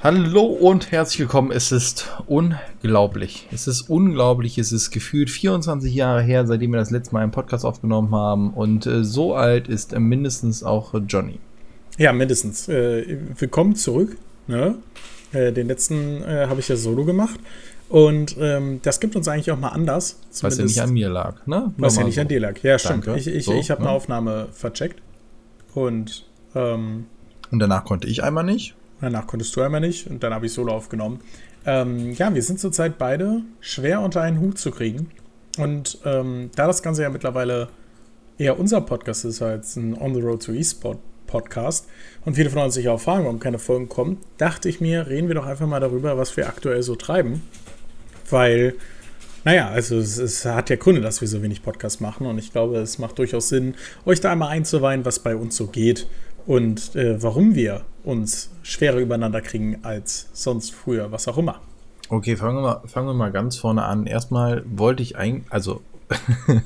Hallo und herzlich willkommen. Es ist unglaublich. Es ist unglaublich. Es ist gefühlt 24 Jahre her, seitdem wir das letzte Mal einen Podcast aufgenommen haben. Und äh, so alt ist äh, mindestens auch Johnny. Ja, mindestens. Äh, willkommen zurück. Ne? Äh, den letzten äh, habe ich ja solo gemacht. Und ähm, das gibt uns eigentlich auch mal anders. Was ja nicht an mir lag, ne? Was ja nicht so. an dir lag. Ja, stimmt. Danke. Ich, ich, so, ich habe ne? eine Aufnahme vercheckt. Und, ähm, und danach konnte ich einmal nicht. Danach konntest du einmal nicht und dann habe ich Solo aufgenommen. Ähm, ja, wir sind zurzeit beide schwer unter einen Hut zu kriegen. Und ähm, da das Ganze ja mittlerweile eher unser Podcast ist als ein On the Road to eSport Podcast und viele von uns sich auch fragen, warum keine Folgen kommen, dachte ich mir, reden wir doch einfach mal darüber, was wir aktuell so treiben. Weil, naja, also es, es hat ja Gründe, dass wir so wenig Podcast machen und ich glaube, es macht durchaus Sinn, euch da einmal einzuweihen, was bei uns so geht und äh, warum wir uns schwerer übereinander kriegen als sonst früher, was auch immer. Okay, fangen wir mal, fangen wir mal ganz vorne an. Erstmal wollte ich eigentlich, also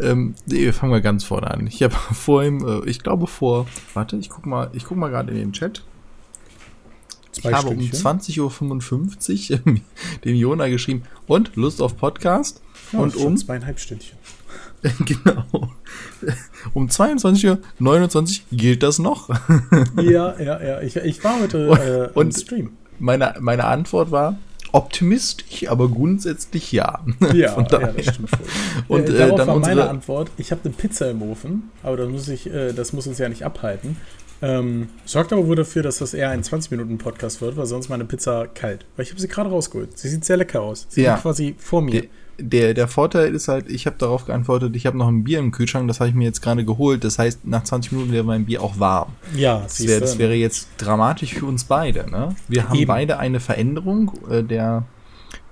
ähm, nee, fangen wir ganz vorne an. Ich habe vorhin, äh, ich glaube vor, warte, ich guck mal, ich guck mal gerade in den Chat. Zwei ich habe um 20.55 Uhr dem Jona geschrieben, und Lust auf Podcast? Ja, und um zweieinhalb Stündchen. genau. Um 22.29 Uhr gilt das noch. ja, ja, ja. Ich, ich war heute äh, und, Stream. Meine, meine Antwort war, optimistisch, aber grundsätzlich ja. Ja, ja das stimmt voll. Und äh, darauf dann war meine Antwort, ich habe eine Pizza im Ofen, aber das muss, ich, äh, das muss uns ja nicht abhalten. Ähm, sorgt aber wohl dafür, dass das eher ein 20-Minuten-Podcast wird, weil sonst meine Pizza kalt. Weil ich habe sie gerade rausgeholt. Sie sieht sehr lecker aus. Sie ja. liegt quasi vor mir. Die, der, der Vorteil ist halt, ich habe darauf geantwortet, ich habe noch ein Bier im Kühlschrank, das habe ich mir jetzt gerade geholt. Das heißt, nach 20 Minuten wäre mein Bier auch warm. Ja, das, wär, das wäre jetzt dramatisch für uns beide. Ne? Wir haben Eben. beide eine Veränderung äh, der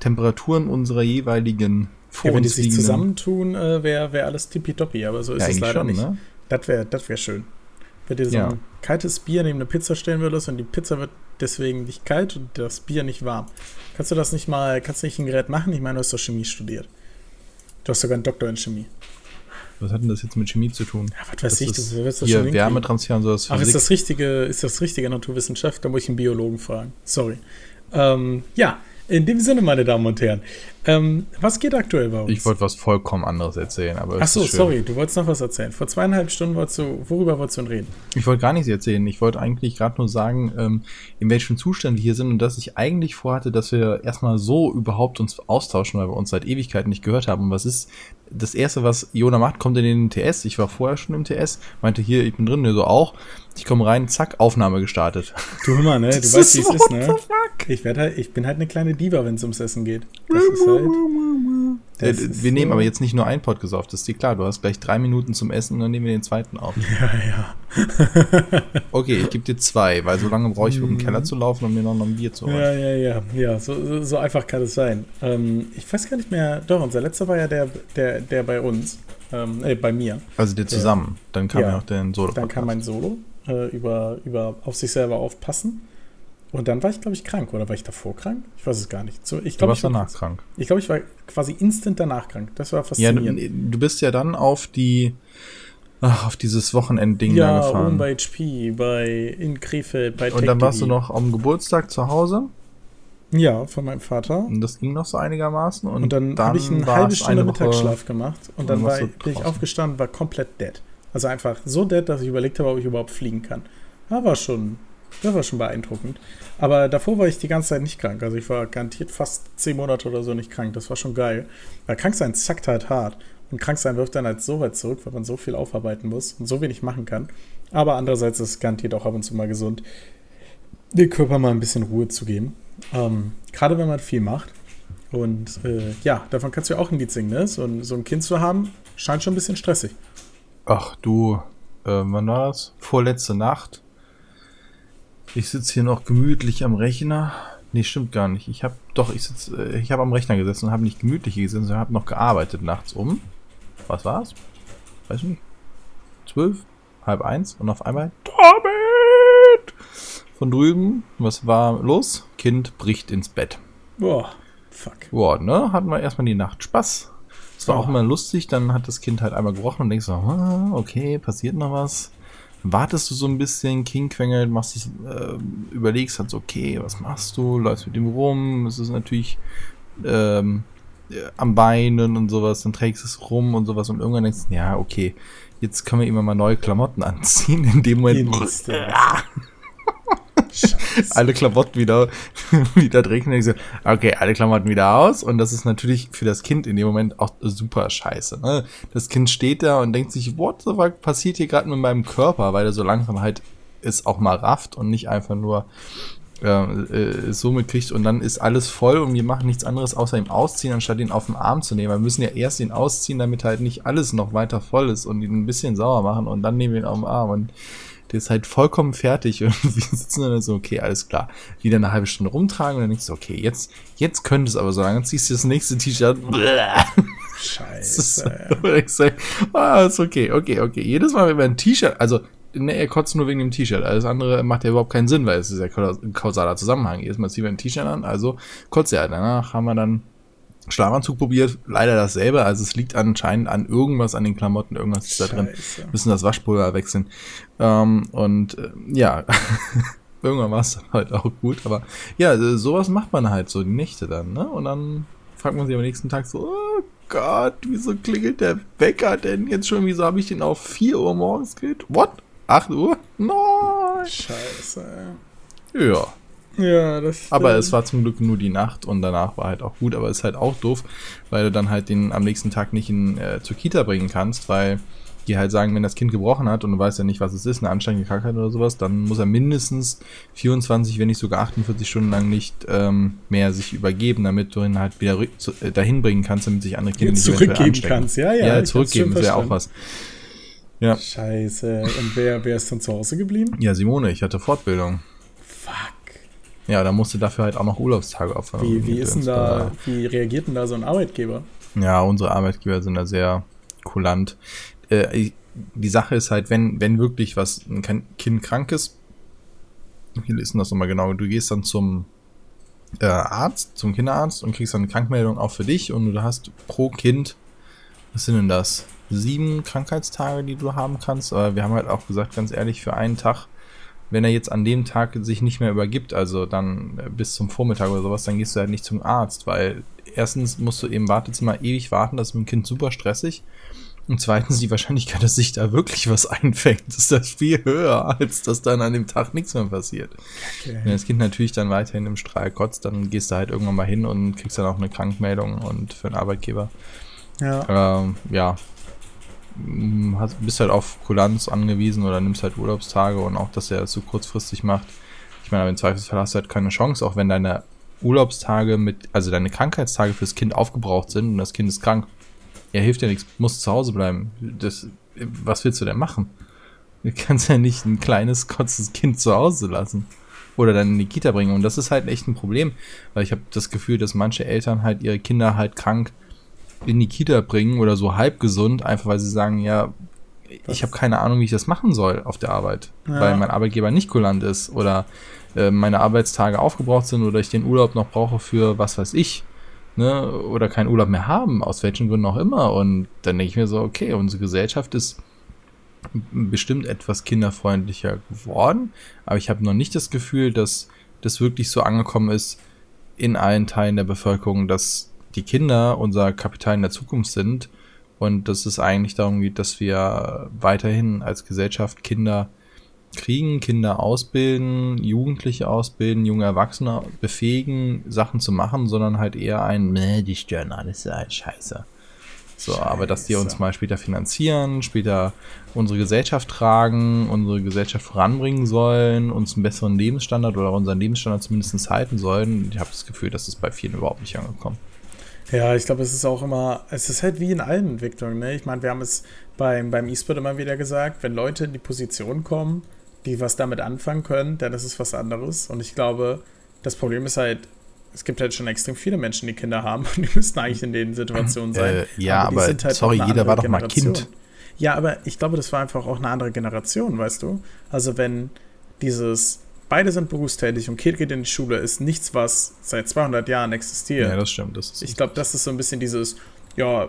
Temperaturen unserer jeweiligen vor ja, Wenn die sich zusammentun, äh, wäre wär alles tippitoppi, aber so ist ja, es leider schon, nicht. Ne? Das wäre das wär schön. Wenn dir so ja. ein kaltes Bier neben eine Pizza stellen würdest und die Pizza wird deswegen nicht kalt und das Bier nicht warm. Kannst du das nicht mal, kannst du nicht ein Gerät machen? Ich meine, du hast doch Chemie studiert. Du hast sogar einen Doktor in Chemie. Was hat denn das jetzt mit Chemie zu tun? Ja, was weiß das ich, du wirst das hier Wärmetransfer und sowas. Ach, ist das richtige, ist das richtige Naturwissenschaft? Da muss ich einen Biologen fragen. Sorry. Ähm, ja, in dem Sinne, meine Damen und Herren, ähm, was geht aktuell bei uns? Ich wollte was vollkommen anderes erzählen, aber. Ach so, sorry, du wolltest noch was erzählen. Vor zweieinhalb Stunden wolltest du, worüber wolltest du denn reden? Ich wollte gar nichts erzählen. Ich wollte eigentlich gerade nur sagen, ähm, in welchem Zustand wir hier sind und dass ich eigentlich vorhatte, dass wir erstmal so überhaupt uns austauschen, weil wir uns seit Ewigkeiten nicht gehört haben. Und was ist das erste, was Jona macht, kommt in den TS. Ich war vorher schon im TS, meinte hier, ich bin drin, der so auch. Ich komme rein, zack, Aufnahme gestartet. Du immer, ne? Du das weißt, wie es ist, ne? Ich, werd halt, ich bin halt eine kleine Diva, wenn es ums Essen geht. Das ist halt. Das äh, wir nehmen aber jetzt nicht nur ein Podcast auf, das ist dir klar. Du hast gleich drei Minuten zum Essen und dann nehmen wir den zweiten auf. Ja, ja. okay, ich gebe dir zwei, weil so lange brauche ich, um den Keller zu laufen und mir noch ein Bier zu holen. Ja, ja, ja. Ja, so, so einfach kann es sein. Ähm, ich weiß gar nicht mehr. Doch, unser letzter war ja der, der, der bei uns. Ähm, äh, bei mir. Also der zusammen. Dann kam ja, ja auch der Solo. -Podcast. Dann kam mein Solo äh, über, über auf sich selber aufpassen. Und dann war ich, glaube ich, krank. Oder war ich davor krank? Ich weiß es gar nicht. So, ich glaub, du warst ich war, danach krank. Ich glaube, ich war quasi instant danach krank. Das war faszinierend. Ja, du, du bist ja dann auf die ach, auf dieses Wochenendding ja, da gefahren. Ja, bei HP, bei in Krefeld, bei Und dann warst du noch am Geburtstag zu Hause? Ja, von meinem Vater. Und das ging noch so einigermaßen. Und, und dann, dann habe ich eine halbe Stunde eine Mittagsschlaf gemacht. Und, und dann war, bin ich aufgestanden, war komplett dead. Also einfach so dead, dass ich überlegt habe, ob ich überhaupt fliegen kann. War schon, das war schon beeindruckend. Aber davor war ich die ganze Zeit nicht krank. Also ich war garantiert fast zehn Monate oder so nicht krank. Das war schon geil. Weil krank sein zackt halt hart. Und krank sein wirft dann halt so weit zurück, weil man so viel aufarbeiten muss und so wenig machen kann. Aber andererseits ist es garantiert auch ab und zu mal gesund, dem Körper mal ein bisschen Ruhe zu geben. Ähm, Gerade wenn man viel macht. Und äh, ja, davon kannst du ja auch ein Lied singen, ne? So ein, so ein Kind zu haben, scheint schon ein bisschen stressig. Ach du, äh, wann war das? Vorletzte Nacht. Ich sitze hier noch gemütlich am Rechner. Nee, stimmt gar nicht. Ich habe doch, ich sitze, äh, ich habe am Rechner gesessen und habe nicht gemütlich gesessen, sondern habe noch gearbeitet nachts um. Was war's? Weiß nicht. Zwölf, halb eins und auf einmal David! Von drüben, was war los? Kind bricht ins Bett. Boah, fuck. Boah, ne? Hatten wir erstmal die Nacht Spaß. Es war oh. auch immer lustig, dann hat das Kind halt einmal gebrochen und denkst so, ah, okay, passiert noch was wartest du so ein bisschen, King quengelt, machst dich, äh, überlegst halt so, okay, was machst du, läufst mit ihm rum, es ist natürlich ähm, am Beinen und sowas, dann trägst du es rum und sowas und irgendwann denkst du, ja, okay, jetzt können wir immer mal neue Klamotten anziehen. In dem Moment. alle Klamotten wieder, wieder trinken. Ich so, okay, alle Klamotten wieder aus. Und das ist natürlich für das Kind in dem Moment auch super scheiße. Ne? Das Kind steht da und denkt sich, what the fuck passiert hier gerade mit meinem Körper, weil er so langsam halt es auch mal rafft und nicht einfach nur äh, äh, so mitkriegt und dann ist alles voll und wir machen nichts anderes außer ihn ausziehen, anstatt ihn auf den Arm zu nehmen. Wir müssen ja erst ihn ausziehen, damit halt nicht alles noch weiter voll ist und ihn ein bisschen sauer machen und dann nehmen wir ihn auf den Arm und der ist halt vollkommen fertig und wir sitzen dann so, okay, alles klar. Wieder eine halbe Stunde rumtragen und dann denkst du, okay, jetzt, jetzt könnte es aber so, dann ziehst du das nächste T-Shirt. Scheiße. ist, ah, ist okay, okay, okay. Jedes Mal, wenn wir ein T-Shirt, also ne, er kotzt nur wegen dem T-Shirt. Alles andere macht ja überhaupt keinen Sinn, weil es ist ja ein kausaler Zusammenhang. Jedes Mal ziehen wir ein T-Shirt an, also kotzt er. Danach haben wir dann Schlafanzug probiert, leider dasselbe. Also es liegt anscheinend an irgendwas an den Klamotten, irgendwas ist da drin. Müssen das Waschpulver wechseln. Ähm, und äh, ja, irgendwann war es halt auch gut. Aber ja, äh, sowas macht man halt so die Nächte dann, ne? Und dann fragt man sich am nächsten Tag so, oh Gott, wieso klingelt der Wecker denn jetzt schon? Wieso habe ich den auf 4 Uhr morgens geht? What? 8 Uhr? Nein. Scheiße. Ja. Ja, das. Aber es war zum Glück nur die Nacht und danach war halt auch gut, aber es ist halt auch doof, weil du dann halt den am nächsten Tag nicht in, äh, zur Kita bringen kannst, weil die halt sagen, wenn das Kind gebrochen hat und du weißt ja nicht, was es ist, eine ansteigende Krankheit oder sowas, dann muss er mindestens 24, wenn nicht sogar 48 Stunden lang nicht ähm, mehr sich übergeben, damit du ihn halt wieder zu, äh, dahin bringen kannst, damit sich andere Kinder nicht zurückgeben kannst. Ja, ja, ja zurückgeben ist ja auch was. Ja. Scheiße. Und wer, wer ist dann zu Hause geblieben? Ja, Simone, ich hatte Fortbildung. Fuck. Ja, da musste dafür halt auch noch Urlaubstage opfern. Wie, wie ist denn da, wie reagiert denn da so ein Arbeitgeber? Ja, unsere Arbeitgeber sind da sehr kulant. Äh, die Sache ist halt, wenn, wenn wirklich was, ein Kind krank ist, wie ist denn das nochmal genau? Du gehst dann zum äh, Arzt, zum Kinderarzt und kriegst dann eine Krankmeldung auch für dich und du hast pro Kind, was sind denn das? sieben Krankheitstage, die du haben kannst. Aber wir haben halt auch gesagt, ganz ehrlich, für einen Tag, wenn er jetzt an dem Tag sich nicht mehr übergibt, also dann äh, bis zum Vormittag oder sowas, dann gehst du halt nicht zum Arzt, weil erstens musst du im Wartezimmer ewig warten, das ist mit dem Kind super stressig. Und zweitens, die Wahrscheinlichkeit, dass sich da wirklich was einfängt, ist das viel höher, als dass dann an dem Tag nichts mehr passiert. Okay. Wenn das Kind natürlich dann weiterhin im Strahl kotzt, dann gehst du halt irgendwann mal hin und kriegst dann auch eine Krankmeldung und für den Arbeitgeber. Ja. Ähm, ja, hast, bist halt auf Kulanz angewiesen oder nimmst halt Urlaubstage und auch, dass er das so kurzfristig macht. Ich meine, im Zweifelsfall hast du halt keine Chance, auch wenn deine Urlaubstage mit, also deine Krankheitstage fürs Kind aufgebraucht sind und das Kind ist krank. Ja, hilft ja nichts, muss zu Hause bleiben. Das, was willst du denn machen? Du kannst ja nicht ein kleines, kurzes Kind zu Hause lassen. Oder dann in die Kita bringen. Und das ist halt echt ein Problem, weil ich habe das Gefühl, dass manche Eltern halt ihre Kinder halt krank in die Kita bringen oder so halb gesund, einfach weil sie sagen, ja, ich habe keine Ahnung, wie ich das machen soll auf der Arbeit, ja. weil mein Arbeitgeber nicht kulant ist oder äh, meine Arbeitstage aufgebraucht sind oder ich den Urlaub noch brauche für was weiß ich, ne, oder keinen Urlaub mehr haben, aus welchen Gründen auch immer. Und dann denke ich mir so, okay, unsere Gesellschaft ist bestimmt etwas kinderfreundlicher geworden, aber ich habe noch nicht das Gefühl, dass das wirklich so angekommen ist in allen Teilen der Bevölkerung, dass die Kinder unser Kapital in der Zukunft sind und dass es eigentlich darum geht, dass wir weiterhin als Gesellschaft Kinder kriegen, Kinder ausbilden, Jugendliche ausbilden, junge Erwachsene befähigen, Sachen zu machen, sondern halt eher ein, ne, die stören alles, ist halt scheiße. So, Scheiße. aber dass die uns mal später finanzieren, später unsere Gesellschaft tragen, unsere Gesellschaft voranbringen sollen, uns einen besseren Lebensstandard oder unseren Lebensstandard zumindest halten sollen. Ich habe das Gefühl, dass es bei vielen überhaupt nicht angekommen. Ja, ich glaube, es ist auch immer, es ist halt wie in allen Entwicklungen. Ne? Ich meine, wir haben es beim, beim E-Sport immer wieder gesagt, wenn Leute in die Position kommen, die was damit anfangen können, dann ist es was anderes. Und ich glaube, das Problem ist halt, es gibt halt schon extrem viele Menschen, die Kinder haben und die müssten eigentlich in den Situationen sein. Äh, ja, aber, aber halt sorry, jeder war doch mal Kind. Ja, aber ich glaube, das war einfach auch eine andere Generation, weißt du? Also wenn dieses beide sind berufstätig und Kind geht in die Schule, ist nichts, was seit 200 Jahren existiert. Ja, das stimmt. Das ich glaube, das ist so ein bisschen dieses, ja,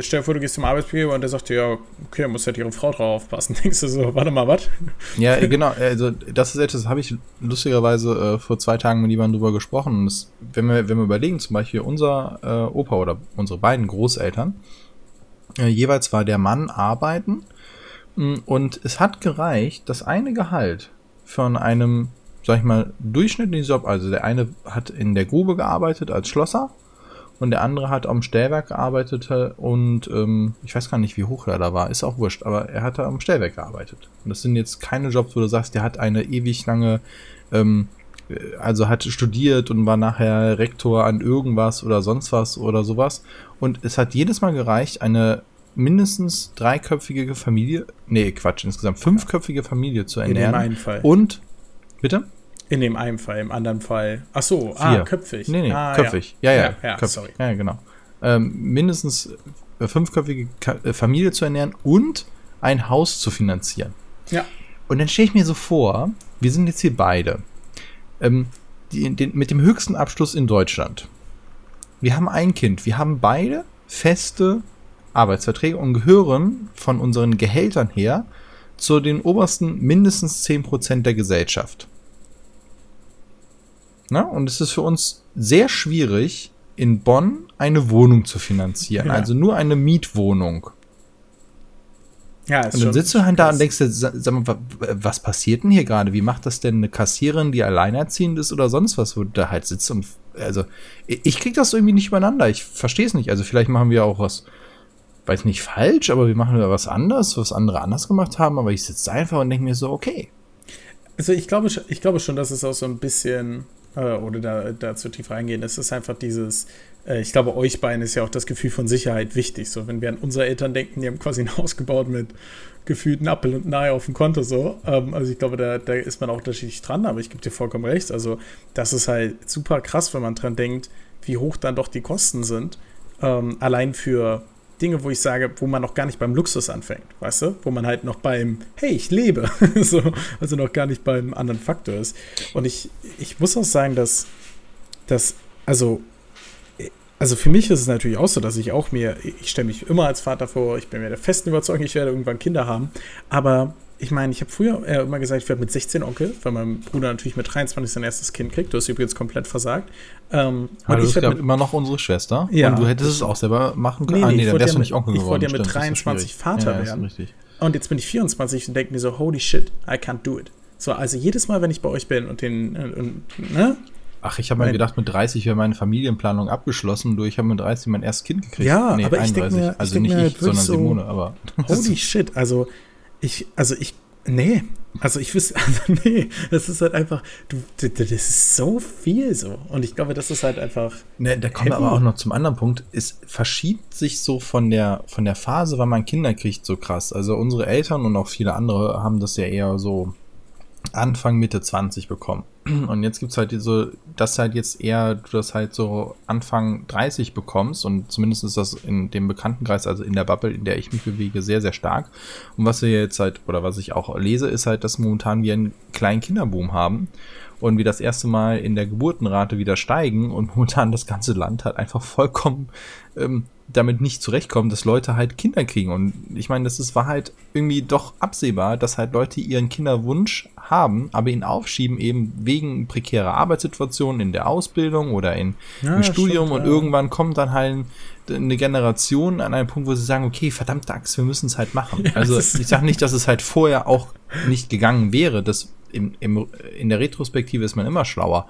Stell dir vor, du gehst zum Arbeitsbegeber und der sagt dir, ja, okay, muss halt ihre Frau drauf aufpassen. Denkst du so, warte mal, was? Ja, genau. Also, das ist etwas, das habe ich lustigerweise äh, vor zwei Tagen mit jemandem drüber gesprochen. Das, wenn, wir, wenn wir überlegen, zum Beispiel unser äh, Opa oder unsere beiden Großeltern, äh, jeweils war der Mann arbeiten mm, und es hat gereicht, das eine Gehalt von einem, sag ich mal, durchschnittlichen Job, also der eine hat in der Grube gearbeitet als Schlosser und der andere hat am Stellwerk gearbeitet und ähm, ich weiß gar nicht, wie hoch er da war, ist auch wurscht, aber er hat am Stellwerk gearbeitet. Und das sind jetzt keine Jobs, wo du sagst, der hat eine ewig lange, ähm, also hat studiert und war nachher Rektor an irgendwas oder sonst was oder sowas. Und es hat jedes Mal gereicht, eine mindestens dreiköpfige Familie, nee, Quatsch, insgesamt fünfköpfige Familie zu ernähren. In dem einen Fall. Und, bitte? In dem einen Fall, im anderen Fall. Ach so, ah, köpfig. Nee, nee, ah, köpfig. Ja, ja, ja, ja köpfig. sorry. Ja, genau. Ähm, mindestens äh, fünfköpfige äh, Familie zu ernähren und ein Haus zu finanzieren. Ja. Und dann stelle ich mir so vor, wir sind jetzt hier beide. Ähm, die, den, mit dem höchsten Abschluss in Deutschland. Wir haben ein Kind. Wir haben beide feste Arbeitsverträge und gehören von unseren Gehältern her zu den obersten mindestens 10% der Gesellschaft. Na, und es ist für uns sehr schwierig, in Bonn eine Wohnung zu finanzieren. Ja. Also nur eine Mietwohnung. Ja, ist und dann sitzt du halt da und denkst dir, sag mal, was passiert denn hier gerade? Wie macht das denn eine Kassiererin, die alleinerziehend ist oder sonst was, wo du da halt sitzt und also ich krieg das irgendwie nicht übereinander. Ich verstehe es nicht. Also vielleicht machen wir auch was, weiß nicht falsch, aber wir machen ja was anders, was andere anders gemacht haben. Aber ich sitze einfach und denke mir so, okay. Also ich glaube, ich glaube schon, dass es auch so ein bisschen äh, oder da, da zu tief reingehen. Es ist einfach dieses, äh, ich glaube, euch beiden ist ja auch das Gefühl von Sicherheit wichtig. So, wenn wir an unsere Eltern denken, die haben quasi ein Haus gebaut mit gefühlten Appel und Nahe auf dem Konto so. Ähm, also ich glaube, da, da ist man auch unterschiedlich dran, aber ich gebe dir vollkommen recht. Also das ist halt super krass, wenn man dran denkt, wie hoch dann doch die Kosten sind. Ähm, allein für Dinge, wo ich sage, wo man noch gar nicht beim Luxus anfängt, weißt du? Wo man halt noch beim, hey, ich lebe, so, also noch gar nicht beim anderen Faktor ist. Und ich, ich muss auch sagen, dass, dass, also, also für mich ist es natürlich auch so, dass ich auch mir, ich stelle mich immer als Vater vor, ich bin mir der festen Überzeugung, ich werde irgendwann Kinder haben, aber ich meine, ich habe früher äh, immer gesagt, ich werde mit 16 Onkel, weil mein Bruder natürlich mit 23 sein erstes Kind kriegt. Du hast übrigens komplett versagt. Ähm, Aber du bist ja immer noch unsere Schwester. Ja. Und du hättest es auch selber machen können. Nee, nee, ah, nee, dann wärst ja du nicht Onkel geworden. Ich wollte ja mit Stimmt, 23 Vater ja, werden. Richtig. Und jetzt bin ich 24 und denke mir so, holy shit, I can't do it. So, also jedes Mal, wenn ich bei euch bin und den, und, ne? Ach, ich habe mir gedacht, mit 30 wäre meine Familienplanung abgeschlossen, durch ich habe mit 30 mein erstes Kind gekriegt. Ja, nee, aber 31. ich denke mir, also denk nicht mir ich, sondern so, Simone, aber. Holy shit, also ich, also ich Nee, also ich wüsste, also nee, das ist halt einfach, du, das ist so viel so. Und ich glaube, das ist halt einfach. Ne, da kommen wir aber auch noch zum anderen Punkt. Es verschiebt sich so von der, von der Phase, wann man Kinder kriegt, so krass. Also unsere Eltern und auch viele andere haben das ja eher so Anfang, Mitte 20 bekommen. Und jetzt gibt es halt so, dass halt jetzt eher du das halt so Anfang 30 bekommst und zumindest ist das in dem Bekanntenkreis, also in der Bubble, in der ich mich bewege, sehr, sehr stark. Und was wir jetzt halt, oder was ich auch lese, ist halt, dass momentan wir einen kleinen Kinderboom haben und wir das erste Mal in der Geburtenrate wieder steigen und momentan das ganze Land halt einfach vollkommen ähm, damit nicht zurechtkommen, dass Leute halt Kinder kriegen. Und ich meine, das ist, war halt irgendwie doch absehbar, dass halt Leute ihren Kinderwunsch haben, aber ihn aufschieben eben wegen prekärer Arbeitssituationen in der Ausbildung oder in, ja, im Studium. Stimmt, und ja. irgendwann kommt dann halt eine Generation an einen Punkt, wo sie sagen, okay, verdammt Axt, wir müssen es halt machen. Ja, also ich sage nicht, dass es halt vorher auch nicht gegangen wäre. Das im, im, in der Retrospektive ist man immer schlauer.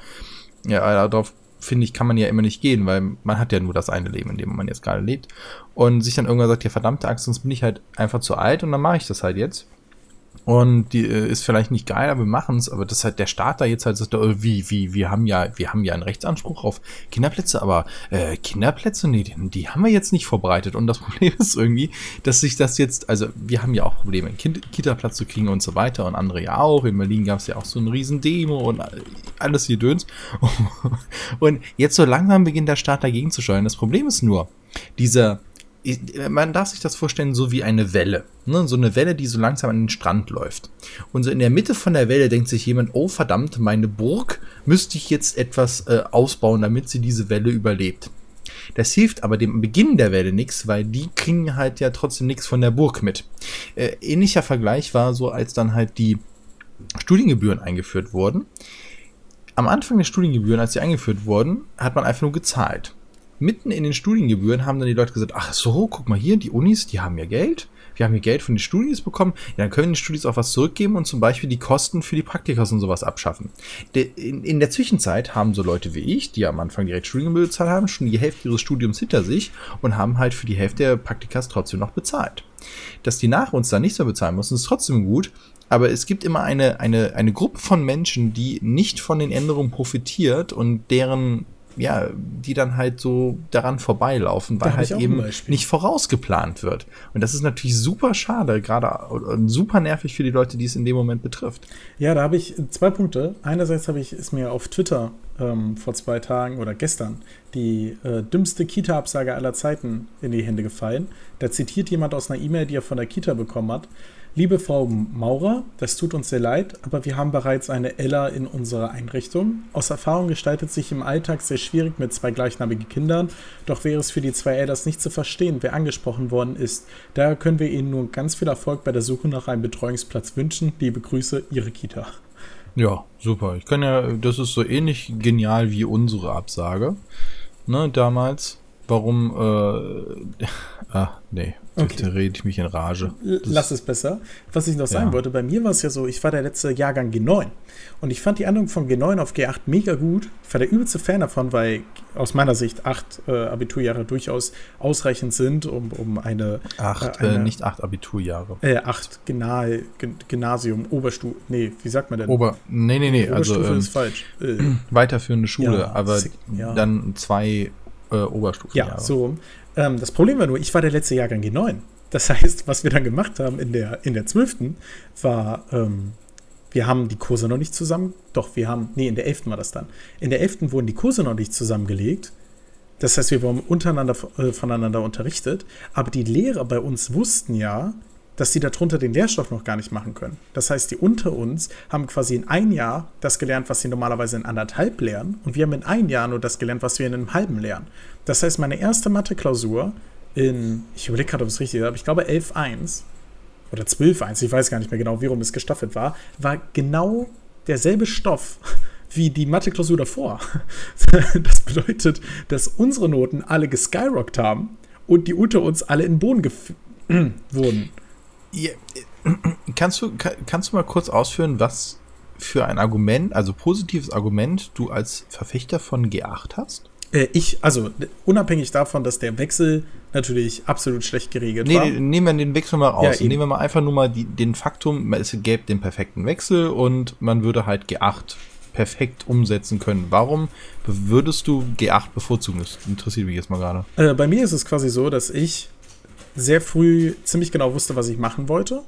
Ja, darauf finde ich, kann man ja immer nicht gehen, weil man hat ja nur das eine Leben, in dem man jetzt gerade lebt. Und sich dann irgendwann sagt, ja, verdammte Axt, sonst bin ich halt einfach zu alt und dann mache ich das halt jetzt. Und die äh, ist vielleicht nicht geil, aber wir machen es. Aber das halt der Staat da jetzt halt sagt, oh, wie, wie, wir haben ja, wir haben ja einen Rechtsanspruch auf Kinderplätze, aber äh, Kinderplätze, nee, die, die haben wir jetzt nicht vorbereitet. Und das Problem ist irgendwie, dass sich das jetzt, also wir haben ja auch Probleme, einen kind Kita-Platz zu kriegen und so weiter und andere ja auch. In Berlin gab es ja auch so ein riesen Demo und alles hier döns. Und jetzt so langsam beginnt der Staat dagegen zu steuern. Das Problem ist nur, dieser man darf sich das vorstellen, so wie eine Welle. Ne? So eine Welle, die so langsam an den Strand läuft. Und so in der Mitte von der Welle denkt sich jemand, oh verdammt, meine Burg müsste ich jetzt etwas äh, ausbauen, damit sie diese Welle überlebt. Das hilft aber dem Beginn der Welle nichts, weil die kriegen halt ja trotzdem nichts von der Burg mit. Äh, ähnlicher Vergleich war so, als dann halt die Studiengebühren eingeführt wurden. Am Anfang der Studiengebühren, als sie eingeführt wurden, hat man einfach nur gezahlt. Mitten in den Studiengebühren haben dann die Leute gesagt, ach so, guck mal hier, die Unis, die haben ja Geld wir haben hier Geld von den Studis bekommen, ja, dann können die Studis auch was zurückgeben und zum Beispiel die Kosten für die Praktikas und sowas abschaffen. De, in, in, der Zwischenzeit haben so Leute wie ich, die am Anfang direkt Studiengebühr bezahlt haben, schon die Hälfte ihres Studiums hinter sich und haben halt für die Hälfte der Praktikas trotzdem noch bezahlt. Dass die nach uns dann nichts mehr bezahlen müssen, ist trotzdem gut, aber es gibt immer eine, eine, eine Gruppe von Menschen, die nicht von den Änderungen profitiert und deren ja, die dann halt so daran vorbeilaufen, weil halt eben nicht vorausgeplant wird. Und das ist natürlich super schade, gerade super nervig für die Leute, die es in dem Moment betrifft. Ja, da habe ich zwei Punkte. Einerseits habe ich, ist mir auf Twitter ähm, vor zwei Tagen oder gestern die äh, dümmste Kita-Absage aller Zeiten in die Hände gefallen. Da zitiert jemand aus einer E-Mail, die er von der Kita bekommen hat. Liebe Frau Maurer, das tut uns sehr leid, aber wir haben bereits eine Ella in unserer Einrichtung. Aus Erfahrung gestaltet sich im Alltag sehr schwierig mit zwei gleichnamigen Kindern, doch wäre es für die zwei Ellas nicht zu verstehen, wer angesprochen worden ist. Daher können wir Ihnen nun ganz viel Erfolg bei der Suche nach einem Betreuungsplatz wünschen. Liebe Grüße, Ihre Kita. Ja, super. Ich kann ja, das ist so ähnlich genial wie unsere Absage. Ne, damals. Warum, äh, ah, nee, Okay. Da rede ich mich in Rage. Das Lass es besser. Was ich noch sagen ja. wollte, bei mir war es ja so, ich war der letzte Jahrgang G9. Und ich fand die Änderung von G9 auf G8 mega gut. Ich war der übelste Fan davon, weil aus meiner Sicht acht äh, Abiturjahre durchaus ausreichend sind, um, um eine. Acht, äh, eine, äh, nicht acht Abiturjahre. Äh, acht Gymnal, Gymnasium, Oberstufe. Nee, wie sagt man denn? Ober, nee, nee, nee. Also, Oberstufe also, ist falsch. Äh, weiterführende Schule, ja, aber ja. dann zwei äh, Oberstufen. Ja, so. Ähm, das Problem war nur, ich war der letzte Jahrgang G9. Das heißt, was wir dann gemacht haben in der, in der 12. war, ähm, wir haben die Kurse noch nicht zusammen, doch, wir haben, nee, in der 11. war das dann. In der 11. wurden die Kurse noch nicht zusammengelegt. Das heißt, wir wurden untereinander äh, voneinander unterrichtet, aber die Lehrer bei uns wussten ja, dass sie darunter den Lehrstoff noch gar nicht machen können. Das heißt, die unter uns haben quasi in ein Jahr das gelernt, was sie normalerweise in anderthalb lernen, und wir haben in ein Jahr nur das gelernt, was wir in einem halben lernen. Das heißt, meine erste Mathe-Klausur in, ich überlege gerade, ob es richtig ist, aber ich glaube 11.1 oder 12.1, ich weiß gar nicht mehr genau, wie rum es gestaffelt war, war genau derselbe Stoff wie die Mathe-Klausur davor. Das bedeutet, dass unsere Noten alle geskyrockt haben und die unter uns alle in den Boden wurden. Ja, kannst, du, kannst du mal kurz ausführen, was für ein Argument, also positives Argument, du als Verfechter von G8 hast? Äh, ich, also unabhängig davon, dass der Wechsel natürlich absolut schlecht geregelt nee, war. Nehmen wir den Wechsel mal raus. Ja, nehmen wir mal einfach nur mal die, den Faktum, es gäbe den perfekten Wechsel und man würde halt G8 perfekt umsetzen können. Warum würdest du G8 bevorzugen? Das interessiert mich jetzt mal gerade. Äh, bei mir ist es quasi so, dass ich sehr früh ziemlich genau wusste, was ich machen wollte.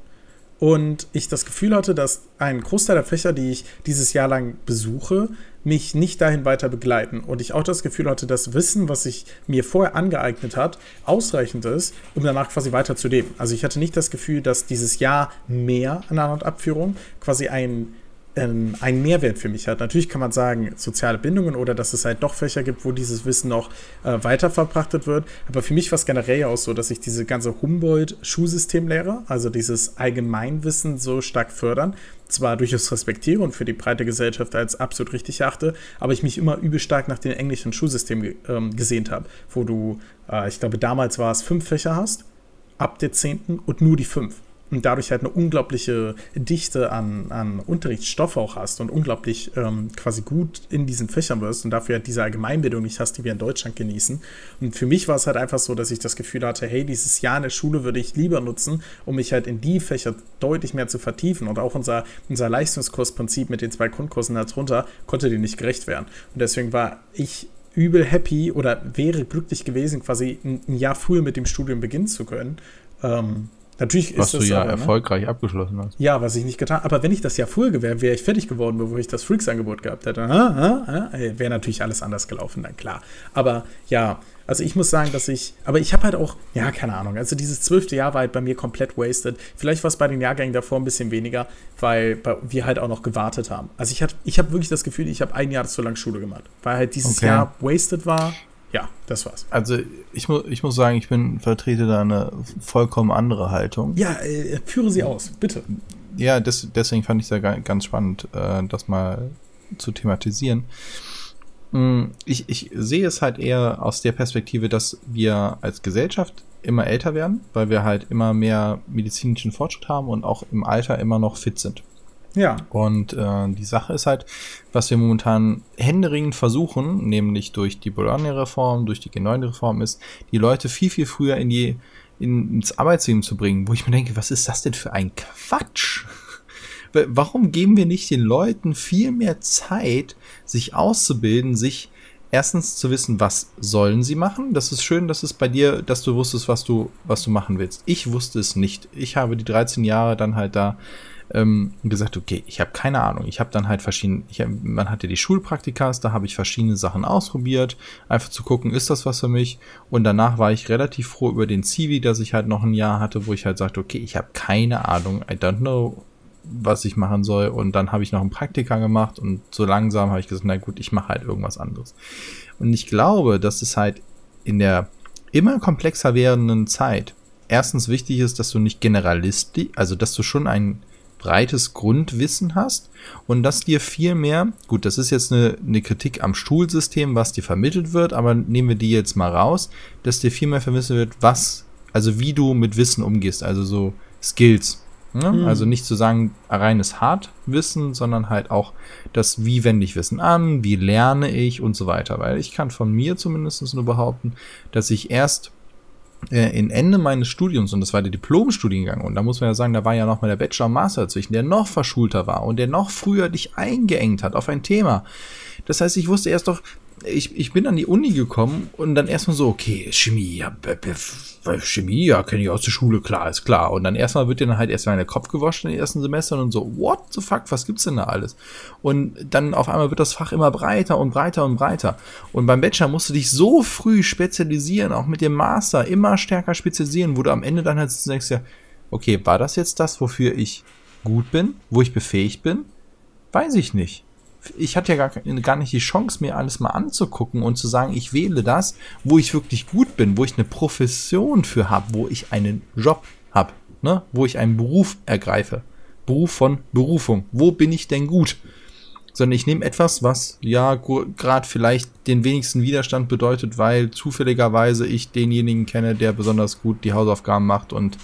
Und ich das Gefühl hatte, dass ein Großteil der Fächer, die ich dieses Jahr lang besuche, mich nicht dahin weiter begleiten. Und ich auch das Gefühl hatte, das Wissen, was sich mir vorher angeeignet hat, ausreichend ist, um danach quasi weiter zu leben. Also ich hatte nicht das Gefühl, dass dieses Jahr mehr an und Abführung quasi ein ähm, einen Mehrwert für mich hat. Natürlich kann man sagen, soziale Bindungen oder dass es halt doch Fächer gibt, wo dieses Wissen noch äh, weiter verprachtet wird. Aber für mich war es generell auch so, dass ich diese ganze Humboldt-Schulsystemlehre, also dieses Allgemeinwissen so stark fördern, zwar durchaus respektiere und für die breite Gesellschaft als absolut richtig achte, aber ich mich immer übel stark nach dem englischen Schulsystem ähm, gesehnt habe, wo du, äh, ich glaube damals war es fünf Fächer hast, ab der zehnten und nur die fünf und dadurch halt eine unglaubliche Dichte an, an Unterrichtsstoff auch hast und unglaublich ähm, quasi gut in diesen Fächern wirst und dafür halt diese Allgemeinbildung nicht hast, die wir in Deutschland genießen. Und für mich war es halt einfach so, dass ich das Gefühl hatte, hey, dieses Jahr in der Schule würde ich lieber nutzen, um mich halt in die Fächer deutlich mehr zu vertiefen. Und auch unser, unser Leistungskursprinzip mit den zwei Grundkursen darunter konnte dem nicht gerecht werden. Und deswegen war ich übel happy oder wäre glücklich gewesen, quasi ein, Jahr früher mit dem Studium beginnen zu können. Ähm, Natürlich was ist das du ja aber, ne? erfolgreich abgeschlossen hast. Ja, was ich nicht getan Aber wenn ich das ja früher gewesen wäre ich fertig geworden, bevor ich das Freaks-Angebot gehabt hätte. Wäre natürlich alles anders gelaufen, dann klar. Aber ja, also ich muss sagen, dass ich, aber ich habe halt auch, ja, keine Ahnung, also dieses zwölfte Jahr war halt bei mir komplett wasted. Vielleicht war es bei den Jahrgängen davor ein bisschen weniger, weil wir halt auch noch gewartet haben. Also ich, ich habe wirklich das Gefühl, ich habe ein Jahr zu lang Schule gemacht, weil halt dieses okay. Jahr wasted war Ja, das war's. Also ich, mu ich muss sagen, ich bin vertrete da eine vollkommen andere Haltung. Ja, äh, führe sie aus, bitte. Ja, des deswegen fand ich es ja ganz spannend, äh, das mal zu thematisieren. Mm, ich, ich sehe es halt eher aus der Perspektive, dass wir als Gesellschaft immer älter werden, weil wir halt immer mehr medizinischen Fortschritt haben und auch im Alter immer noch fit sind. Ja. Und äh, die Sache ist halt, was wir momentan händeringend versuchen, nämlich durch die Bologna-Reform, durch die G9-Reform, ist, die Leute viel, viel früher in die, in, ins Arbeitsleben zu bringen, wo ich mir denke, was ist das denn für ein Quatsch? Warum geben wir nicht den Leuten viel mehr Zeit, sich auszubilden, sich erstens zu wissen, was sollen sie machen? Das ist schön, dass es bei dir, dass du wusstest, was du, was du machen willst. Ich wusste es nicht. Ich habe die 13 Jahre dann halt da ähm, gesagt, okay, ich habe keine Ahnung. Ich habe dann halt verschiedene, ich man hatte die Schulpraktikas, da habe ich verschiedene Sachen ausprobiert, einfach zu gucken, ist das was für mich? Und danach war ich relativ froh über den Civi, dass ich halt noch ein Jahr hatte, wo ich halt sagte, okay, ich habe keine Ahnung, I don't know, was ich machen soll. Und dann habe ich noch ein Praktika gemacht und so langsam habe ich gesagt, na gut, ich mache halt irgendwas anderes. Und ich glaube, dass es halt in der immer komplexer werdenden Zeit erstens wichtig ist, dass du nicht Generalist, also dass du schon ein breites Grundwissen hast und dass dir viel mehr, gut, das ist jetzt eine, eine Kritik am Schulsystem, was dir vermittelt wird, aber nehmen wir die jetzt mal raus, dass dir viel mehr vermittelt wird, was, also wie du mit Wissen umgehst, also so Skills. Ne? Mhm. Also nicht zu sagen reines Hardwissen, sondern halt auch das, wie wende ich Wissen an, wie lerne ich und so weiter. Weil ich kann von mir zumindest nur behaupten, dass ich erst äh, in Ende meines Studiums, und das war der Diplomstudiengang, und da muss man ja sagen, da war ja noch mal der Bachelor und Master dazwischen, der noch verschulter war und der noch früher dich eingeengt hat auf ein Thema. Das heißt, ich wusste erst doch, ich, ich bin an die Uni gekommen und dann erstmal so, okay, Chemie, ja, Chemie, ja, kenne ich aus der Schule, klar, ist klar. Und dann erstmal wird dir dann halt erstmal in der Kopf gewaschen in den ersten Semestern und so, what the fuck, was gibt's denn da alles? Und dann auf einmal wird das Fach immer breiter und breiter und breiter. Und beim Bachelor musst du dich so früh spezialisieren, auch mit dem Master immer stärker spezialisieren, wo du am Ende dann halt denkst, ja, okay, war das jetzt das, wofür ich gut bin, wo ich befähigt bin? Weiß ich nicht ich hatte ja gar, gar nicht die Chance, mir alles mal anzugucken und zu sagen, ich wähle das, wo ich wirklich gut bin, wo ich eine Profession für habe, wo ich einen Job habe, ne? wo ich einen Beruf ergreife. Beruf von Berufung. Wo bin ich denn gut? Sondern ich nehme etwas, was ja gerade vielleicht den wenigsten Widerstand bedeutet, weil zufälligerweise ich denjenigen kenne, der besonders gut die Hausaufgaben macht und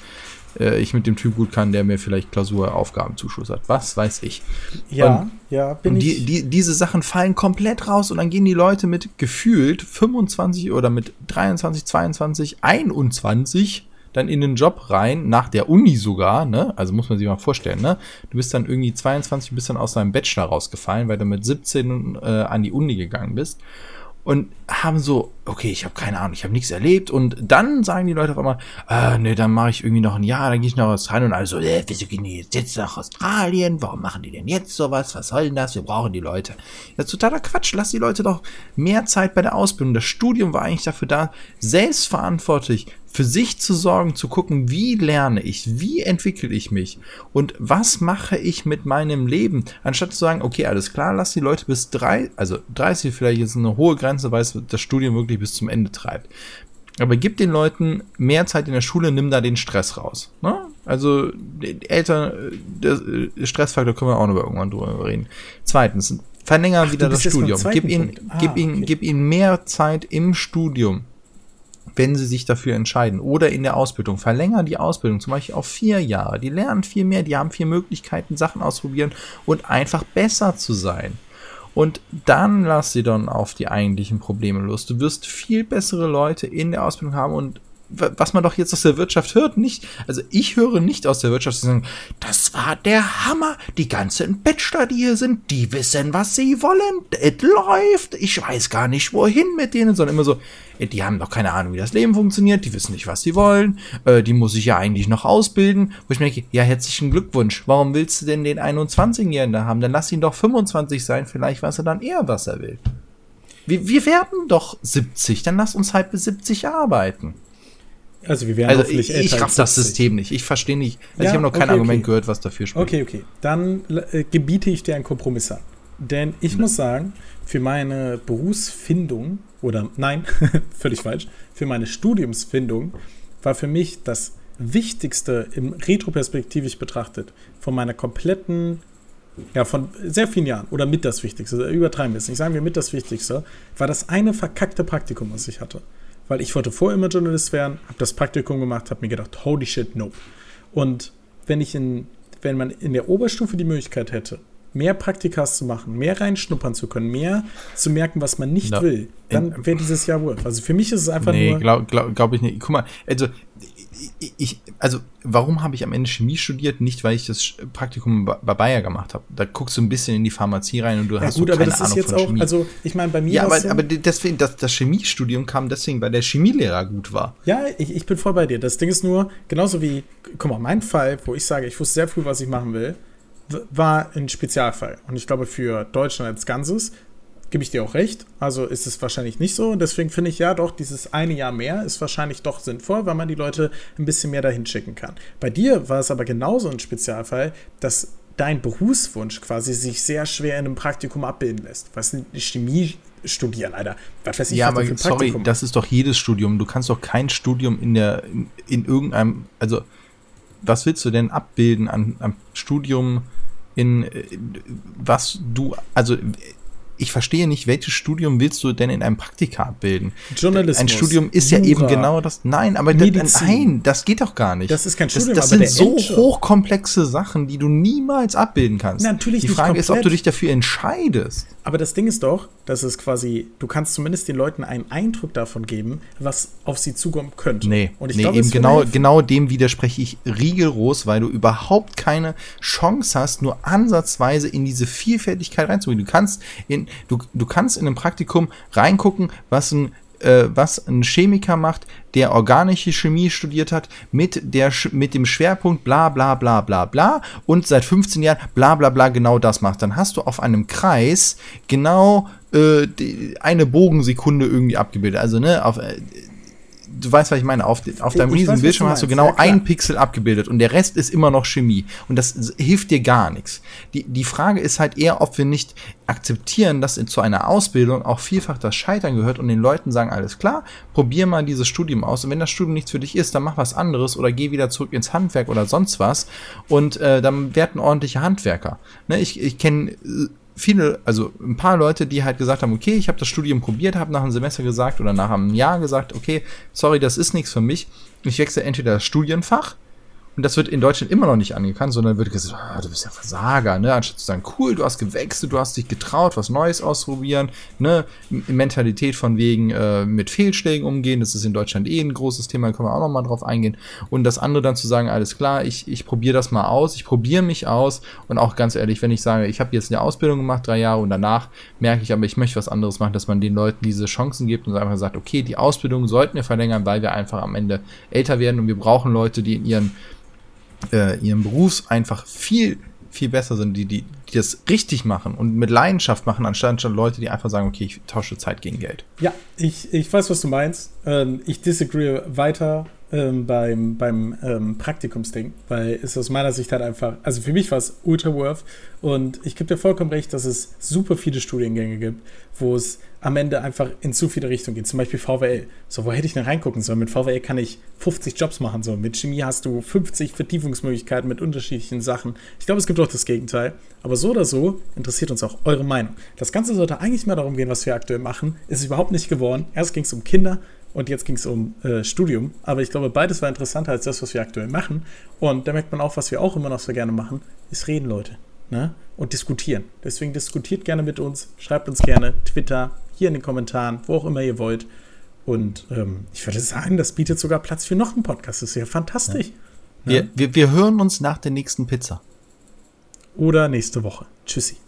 äh, ich mit dem Typ gut kann, der mir vielleicht Klausuraufgabenzuschuss hat. Was weiß ich. Ja, und, ja, bin und die, ich. Die, diese Sachen fallen komplett raus und dann gehen die Leute mit gefühlt 25 oder mit 23, 22, 21 dann in den Job rein, nach der Uni sogar, ne? Also muss man sich mal vorstellen, ne? Du bist dann irgendwie 22, bist dann aus deinem Bachelor rausgefallen, weil du mit 17 äh, an die Uni gegangen bist und haben so, okay, ich habe keine Ahnung, ich habe nichts erlebt und dann sagen die Leute auf einmal, äh, nee, dann mache ich irgendwie noch ein Jahr, dann gehe ich nach Australien und also, äh, wieso gehen die jetzt nach Australien? Warum machen die denn jetzt sowas? Was soll denn das? Wir brauchen die Leute. Das ist totaler Quatsch. Lass die Leute doch mehr Zeit bei der Ausbildung. Das Studium war eigentlich dafür da, selbstverantwortlich für sich zu sorgen, zu gucken, wie lerne ich, wie entwickle ich mich und was mache ich mit meinem Leben, anstatt zu sagen, okay, alles klar, lass die Leute bis drei, also 30 vielleicht ist eine hohe Grenze, weil das Studium wirklich bis zum Ende treibt. Aber gib den Leuten mehr Zeit in der Schule, nimm da den Stress raus. Ne? Also Eltern, der Stressfaktor können wir auch noch irgendwann drüber reden. Zweitens, verlänger Ach, wieder das Studium. Gib ihnen, ah, gib, ihnen, okay. gib ihnen mehr Zeit im Studium wenn sie sich dafür entscheiden. Oder in der Ausbildung. Verlängern die Ausbildung zum Beispiel auf vier Jahre. Die lernen viel mehr, die haben vier Möglichkeiten, Sachen ausprobieren und einfach besser zu sein. Und dann lass sie dann auf die eigentlichen Probleme los. Du wirst viel bessere Leute in der Ausbildung haben und was man doch jetzt aus der Wirtschaft hört, nicht, also ich höre nicht aus der Wirtschaft, die sagen, das war der Hammer, die ganzen Bachelor, die hier sind, die wissen, was sie wollen, es läuft, ich weiß gar nicht, wohin mit denen, sondern immer so, die haben doch keine Ahnung, wie das Leben funktioniert, die wissen nicht, was sie wollen, äh, die muss ich ja eigentlich noch ausbilden, wo ich mir denke, ja, herzlichen Glückwunsch, warum willst du denn den 21-Jährigen da haben, dann lass ihn doch 25 sein, vielleicht weiß er dann eher, was er will. Wir, wir werden doch 70, dann lass uns halt bis 70 arbeiten. Also wir werden also hoffentlich ich, ich raff das System nicht. Ich verstehe nicht. Also ja, ich habe noch kein okay, Argument okay. gehört, was dafür spricht. Okay, okay. Dann äh, gebiete ich dir einen Kompromiss an. Denn ich ja. muss sagen, für meine Berufsfindung, oder nein, völlig falsch, für meine Studiumsfindung war für mich das Wichtigste im retroperspektivisch betrachtet von meiner kompletten, ja, von sehr vielen Jahren oder mit das Wichtigste, übertreiben wir es nicht, sagen wir mit das Wichtigste, war das eine verkackte Praktikum, was ich hatte. Weil ich wollte vorher immer Journalist werden, habe das Praktikum gemacht, habe mir gedacht, holy shit, no. Und wenn ich in, wenn man in der Oberstufe die Möglichkeit hätte, mehr Praktikas zu machen, mehr reinschnuppern zu können, mehr zu merken, was man nicht no. will, dann wäre dieses Jahr worth. Also für mich ist es einfach nee, nur. Nee, glaube glaub, glaub ich nicht. Guck mal, also ich, also warum habe ich am Ende Chemie studiert? Nicht, weil ich das Praktikum bei Bayer gemacht habe. Da guckst du ein bisschen in die Pharmazie rein und du ja, hast gut, so keine aber das Ahnung ist jetzt auch, Chemie. Also ich meine, bei mir. Ja, aber, aber deswegen, das, das Chemiestudium kam deswegen, weil der Chemielehrer gut war. Ja, ich, ich bin voll bei dir. Das Ding ist nur, genauso wie, guck mal, mein Fall, wo ich sage, ich wusste sehr früh, was ich machen will, war ein Spezialfall. Und ich glaube, für Deutschland als Ganzes gebe ich dir auch recht. Also ist es wahrscheinlich nicht so. Und deswegen finde ich ja doch, dieses eine Jahr mehr ist wahrscheinlich doch sinnvoll, weil man die Leute ein bisschen mehr dahin schicken kann. Bei dir war es aber genauso ein Spezialfall, dass dein Berufswunsch quasi sich sehr schwer in einem Praktikum abbilden lässt. Was Chemie studieren, Alter. Was weiß ich, ja, aber sorry, das ist doch jedes Studium. Du kannst doch kein Studium in der in, in irgendeinem, also was willst du denn abbilden an, am Studium in, in was du, also ich verstehe nicht, welches Studium willst du denn in einem Praktika abbilden? Journalismus. Ein Studium ist Jura, ja eben genau das. Nein, aber Medizin. nein, das geht doch gar nicht. Das ist kein Studium, das, das sind so Endjob. hochkomplexe Sachen, die du niemals abbilden kannst. Natürlich Die Frage ist, ob du dich dafür entscheidest. Aber das Ding ist doch, dass es quasi, du kannst zumindest den Leuten einen Eindruck davon geben, was auf sie zukommen könnte. Nee, und ich nee, glaube, eben genau, genau dem widerspreche ich rigoros, weil du überhaupt keine Chance hast, nur ansatzweise in diese Vielfältigkeit reinzugehen. Du kannst in du, du kannst in einem Praktikum reingucken, was ein äh, was ein Chemiker macht, der organische Chemie studiert hat, mit, der, mit dem Schwerpunkt bla bla bla bla bla und seit 15 Jahren bla bla bla genau das macht. Dann hast du auf einem Kreis genau äh, die, eine Bogensekunde irgendwie abgebildet. Also, ne, auf. Du weißt, was ich meine. Auf, auf deinem ich riesigen weiß, Bildschirm hast du genau ja, ein Pixel abgebildet und der Rest ist immer noch Chemie. Und das hilft dir gar nichts. Die, die Frage ist halt eher, ob wir nicht akzeptieren, dass zu einer Ausbildung auch vielfach das Scheitern gehört und den Leuten sagen, alles klar, probier mal dieses Studium aus. Und wenn das Studium nichts für dich ist, dann mach was anderes oder geh wieder zurück ins Handwerk oder sonst was. Und äh, dann werden ordentliche Handwerker. Ne, ich ich kenne äh, viele, also ein paar Leute, die halt gesagt haben, okay, ich habe das Studium probiert, habe nach einem Semester gesagt oder nach einem Jahr gesagt, okay, sorry, das ist nichts für mich. Ich wechsle entweder das Studienfach und das wird in Deutschland immer noch nicht angekannt, sondern wird gesagt, oh, du bist ja Versager, ne? Anstatt zu sagen, cool, du hast gewechselt, du hast dich getraut, was Neues ausprobieren, ne? Mentalität von wegen äh, mit Fehlschlägen umgehen, das ist in Deutschland eh ein großes Thema, da können wir auch noch mal drauf eingehen. Und das andere dann zu sagen, alles klar, ich, ich probiere das mal aus, ich probiere mich aus und auch ganz ehrlich, wenn ich sage, ich habe jetzt eine Ausbildung gemacht, drei Jahre und danach merke ich aber, ich möchte was anderes machen, dass man den Leuten diese Chancen gibt und einfach sagt, okay, die Ausbildung sollten wir verlängern, weil wir einfach am Ende älter werden und wir brauchen Leute, die in ihren äh, ihrem Beruf einfach viel, viel besser sind, die, die, die das richtig machen und mit Leidenschaft machen, anstatt Leute, die einfach sagen, okay, ich tausche Zeit gegen Geld. Ja, ich, ich weiß, was du meinst. Ähm, ich disagree weiter ähm, beim, beim ähm, Praktikumsding, weil es aus meiner Sicht halt einfach, also für mich war es ultra worth und ich gebe dir vollkommen recht, dass es super viele Studiengänge gibt, wo es am Ende einfach in zu viele Richtungen geht. Zum Beispiel VWL. So, wo hätte ich denn reingucken sollen? Mit VWL kann ich 50 Jobs machen. So, mit Chemie hast du 50 Vertiefungsmöglichkeiten mit unterschiedlichen Sachen. Ich glaube, es gibt auch das Gegenteil. Aber so oder so interessiert uns auch eure Meinung. Das Ganze sollte eigentlich mehr darum gehen, was wir aktuell machen. Ist überhaupt nicht geworden. Erst ging es um Kinder, und jetzt ging es um äh, Studium. Aber ich glaube, beides war interessanter als das, was wir aktuell machen. Und da merkt man auch, was wir auch immer noch so gerne machen, ist reden, Leute. Ne? Und diskutieren. Deswegen diskutiert gerne mit uns, schreibt uns gerne Twitter, hier in den Kommentaren, wo auch immer ihr wollt. Und ähm, ich würde sagen, das bietet sogar Platz für noch einen Podcast. Das ist ja fantastisch. Ja. Wir, wir, wir hören uns nach der nächsten Pizza. Oder nächste Woche. Tschüssi.